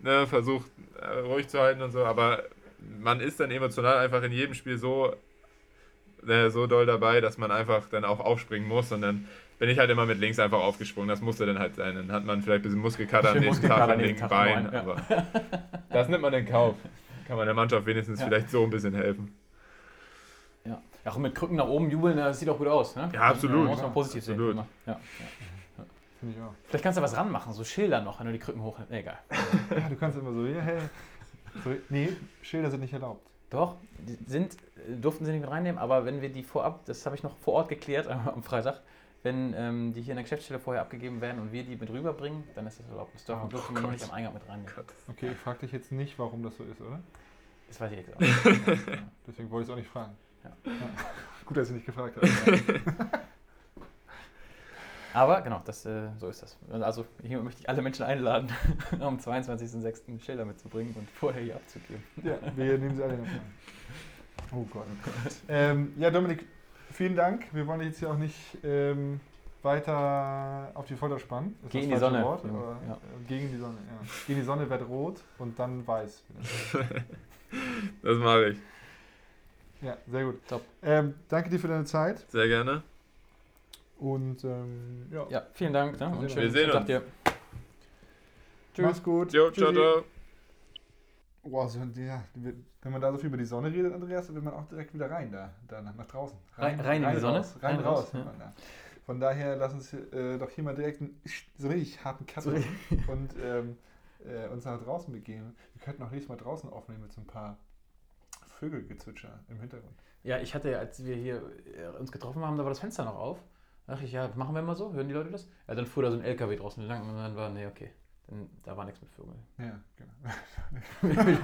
ne, versucht äh, ruhig zu halten und so, aber man ist dann emotional einfach in jedem Spiel so, äh, so doll dabei, dass man einfach dann auch aufspringen muss und dann bin ich halt immer mit links einfach aufgesprungen. Das musste dann halt sein. Dann hat man vielleicht ein bisschen Muskelkater am Schön nächsten Tag am am linken Bein, ja. aber das nimmt man in Kauf. Kann man der Mannschaft wenigstens Ja. vielleicht so ein bisschen helfen. ja. Ja, Auch mit Krücken nach oben jubeln, das sieht auch gut aus. Ne? Ja, absolut. muss man positiv sehen. Absolut. immer. Ja. Finde ich auch. Vielleicht kannst du was ranmachen, so Schilder noch, wenn du die Krücken hoch. Nee, egal. <laughs> Ja, du kannst immer so, ja, hey. So, nee, Schilder sind nicht erlaubt. Doch, die sind, äh, durften sie nicht mit reinnehmen, aber wenn wir die vorab, das habe ich noch vor Ort geklärt <laughs> am Freitag, wenn ähm, die hier in der Geschäftsstelle vorher abgegeben werden und wir die mit rüberbringen, dann ist das erlaubt. Das dürfen, Oh dürfen wir Gott. nicht am Eingang mit reinnehmen. Okay, ich frage dich jetzt nicht, warum das so ist, oder? Das weiß ich jetzt auch <laughs> nicht. Deswegen wollte ich es auch nicht fragen. Ja. Gut, dass du nicht gefragt hast. Aber genau, das, äh, so ist das. Also hier möchte ich alle Menschen einladen, <laughs> am 22.06. Schilder mitzubringen und vorher hier abzugeben. ja, wir nehmen sie alle noch an. Oh Gott. Ähm, ja, Dominik, vielen Dank. Wir wollen dich jetzt hier auch nicht ähm, weiter auf die Folter spannen. Ist in die Sonne, Wort, Ja. Gegen die Sonne, ja. Gegen die Sonne wird rot und dann weiß. Das mache ich. Ja, sehr gut. Top. Ähm, danke dir für deine Zeit Sehr gerne. Und ähm, ja. Ja, vielen Dank. Ne? Und Wir schönen sehen Tag uns. dir. Mach's gut. Jo, ciao, ciao. Boah, so, ja, wenn man da so viel über die Sonne redet, Andreas, dann will man auch direkt wieder rein da, da nach, nach draußen. Rein- rein in die Sonne? Raus, rein, Rein raus. raus, ja. Von daher lass uns äh, doch hier mal direkt einen so richtig harten Cut So <laughs> und ähm, äh, uns nach draußen begeben. Wir könnten auch nächstes Mal draußen aufnehmen mit so ein paar Vögelgezwitscher im Hintergrund. Ja, ich hatte, als wir hier äh, uns getroffen haben, da war das Fenster noch auf. Dachte ich, ja, machen wir mal so, hören die Leute das? Ja, dann fuhr da so ein LKW draußen lang und dann war, nee, okay. Dann, da war nichts mit Vögeln. Ja, genau. <laughs> mit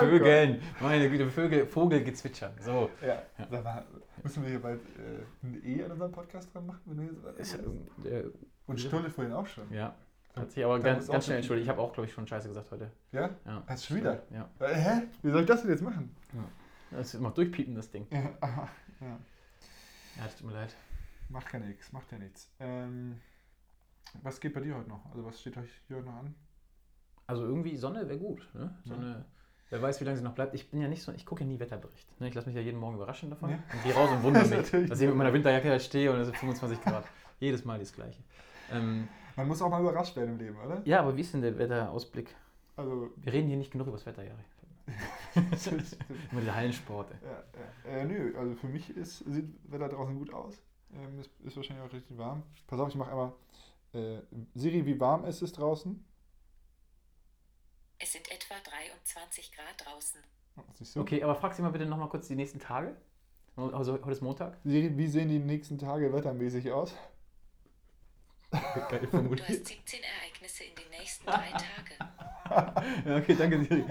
Vögeln. Meine Güte, Vögel, Vogelgezwitscher. So. Ja, Ja. Da war, müssen wir hier bald äh, ein E an unserem Podcast dran machen? Wenn wir Ist, jetzt, äh, und Stulle vorhin auch schon. ja. Hat sich aber ganz, ganz schnell entschuldigt. Ich habe auch, glaube ich, schon Scheiße gesagt heute. Ja? Ja. Hast du schon wieder? Ja. Äh, hä? Wie soll ich das denn jetzt machen? Das ist immer durchpiepen, das Ding. Ja, ja. Ja, das tut mir leid. Macht ja nichts, macht ja nichts. Ähm, was geht bei dir heute noch? Also was steht euch hier heute noch an? Also irgendwie Sonne wäre gut. Ne? Sonne, wer weiß, wie lange sie noch bleibt. Ich bin ja nicht so, ich gucke ja nie Wetterbericht. Ne? Ich lasse mich ja jeden Morgen überraschen davon. Ja. Und gehe raus und wundere <laughs> mich, dass ich mit meiner Winterjacke da stehe und es sind 25 Grad. Jedes Mal das Gleiche. Ähm, Man muss auch mal überrascht werden im Leben, oder? ja, aber wie ist denn der Wetterausblick? Also, Wir reden hier nicht genug über das Wetter, Jari. <laughs> Immer diese Hallensporte. ja, ja. Äh, nö, also für mich ist, sieht Wetter draußen gut aus. Ähm, ist, ist wahrscheinlich auch richtig warm. Pass auf, ich mache einmal. Äh, Siri, wie warm ist es draußen? Es sind etwa 23 Grad draußen. Oh? Okay, aber frag sie mal bitte nochmal kurz die nächsten Tage. Also heute ist Montag. Siri, wie sehen die nächsten Tage wettermäßig aus? Geil Du hast 17 Ereignisse in den nächsten drei <laughs> Tagen. <laughs> Ja, okay, danke Siri.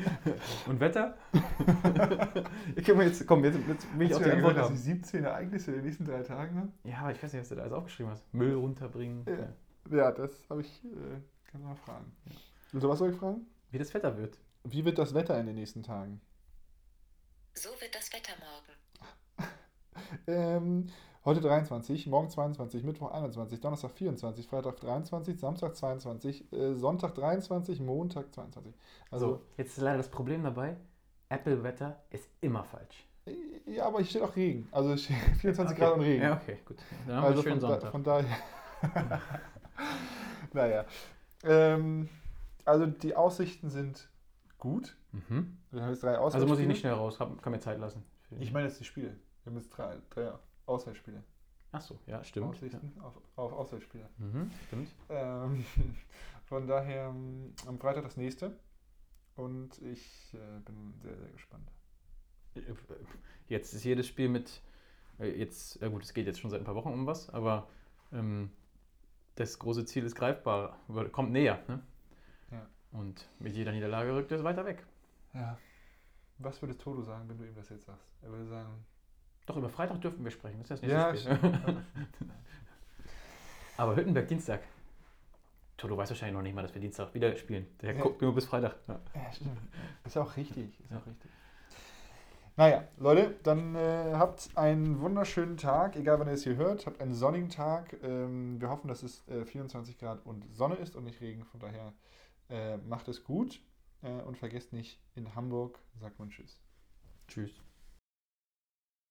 Und Wetter? <laughs> ich kann mal jetzt, komm, jetzt, jetzt will ich auch du die ja Antwort gehört, dass haben. ich 17 Ereignisse in den nächsten drei Tagen habe? Ja, aber ich weiß nicht, was du da alles aufgeschrieben hast. Müll runterbringen. Ja. Ja. Ja, das habe ich. Äh, kann man mal fragen. Also, was soll ich fragen? Wie das Wetter wird. Wie wird das Wetter in den nächsten Tagen? So wird das Wetter morgen. <laughs> Ähm, heute 23, morgen 22, Mittwoch 21, Donnerstag 24, Freitag 23, Samstag 22, äh, Sonntag 23, Montag 22. Also, Also, jetzt ist leider das Problem dabei. Apple-Wetter ist immer falsch. äh, ja, aber hier steht auch Regen. Also es steht <laughs> 24 Grad und Regen. Ja, okay, gut. Dann haben wir also einen schönen von, da, Sonntag. von daher. <laughs> naja. Ähm, also die Aussichten sind gut. Mhm. Wir haben jetzt drei Also muss ich nicht schnell raus, hab, kann mir Zeit lassen. Ich meine jetzt die Spiele. Wir haben jetzt drei, drei Auswärtsspiele. Achso, ja, stimmt. Ja. Aussichten auf, auf Auswärtsspiele. Mhm, stimmt. Ähm, <laughs> von daher ähm, am Freitag das nächste. Und ich äh, bin sehr, sehr gespannt. Jetzt ist jedes Spiel mit, äh, jetzt, ja gut, es geht jetzt schon seit ein paar Wochen um was, aber ähm, das große Ziel ist greifbar, kommt näher. Ne? Ja. Und mit jeder Niederlage rückt es weiter weg. Ja. Was würde Toto sagen, wenn du ihm das jetzt sagst? Er würde sagen, Doch, über Freitag dürfen wir sprechen, das ist das nächste ja, stimmt. <laughs> aber Hüttenberg Dienstag. Toto weiß wahrscheinlich noch nicht mal, dass wir Dienstag wieder spielen. Der Ja. guckt nur bis Freitag. Ja. Ja, stimmt. Ist auch richtig. Ist Ja. auch richtig. Naja, Leute, dann äh, habt einen wunderschönen Tag, egal wann ihr es hier hört. Habt einen sonnigen Tag. Ähm, wir hoffen, dass es äh, 24 Grad und Sonne ist und nicht Regen. Von daher äh, macht es gut äh, und vergesst nicht, in Hamburg sagt man Tschüss. Tschüss.